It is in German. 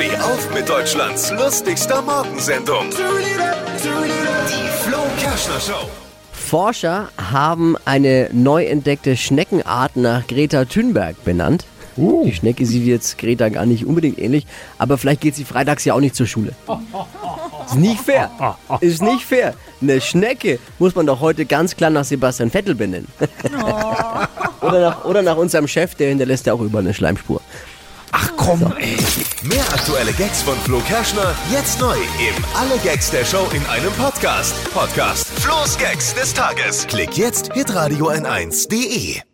Steh auf mit Deutschlands lustigster Morgensendung. Die Flo Kerschner Show. Forscher haben eine neu entdeckte Schneckenart nach Greta Thunberg benannt. Die Schnecke sieht jetzt Greta gar nicht unbedingt ähnlich, aber vielleicht geht sie freitags ja auch nicht zur Schule. Ist nicht fair. Ist nicht fair. Eine Schnecke muss man doch heute ganz klar nach Sebastian Vettel benennen. oder, nach, oder nach unserem Chef, der hinterlässt ja auch über eine Schleimspur. Ach komm, ey. Mehr aktuelle Gags von Flo Kerschner jetzt neu im Alle Gags der Show in einem Podcast. Podcast Flo's Gags des Tages. Klick jetzt hitradio n1.de.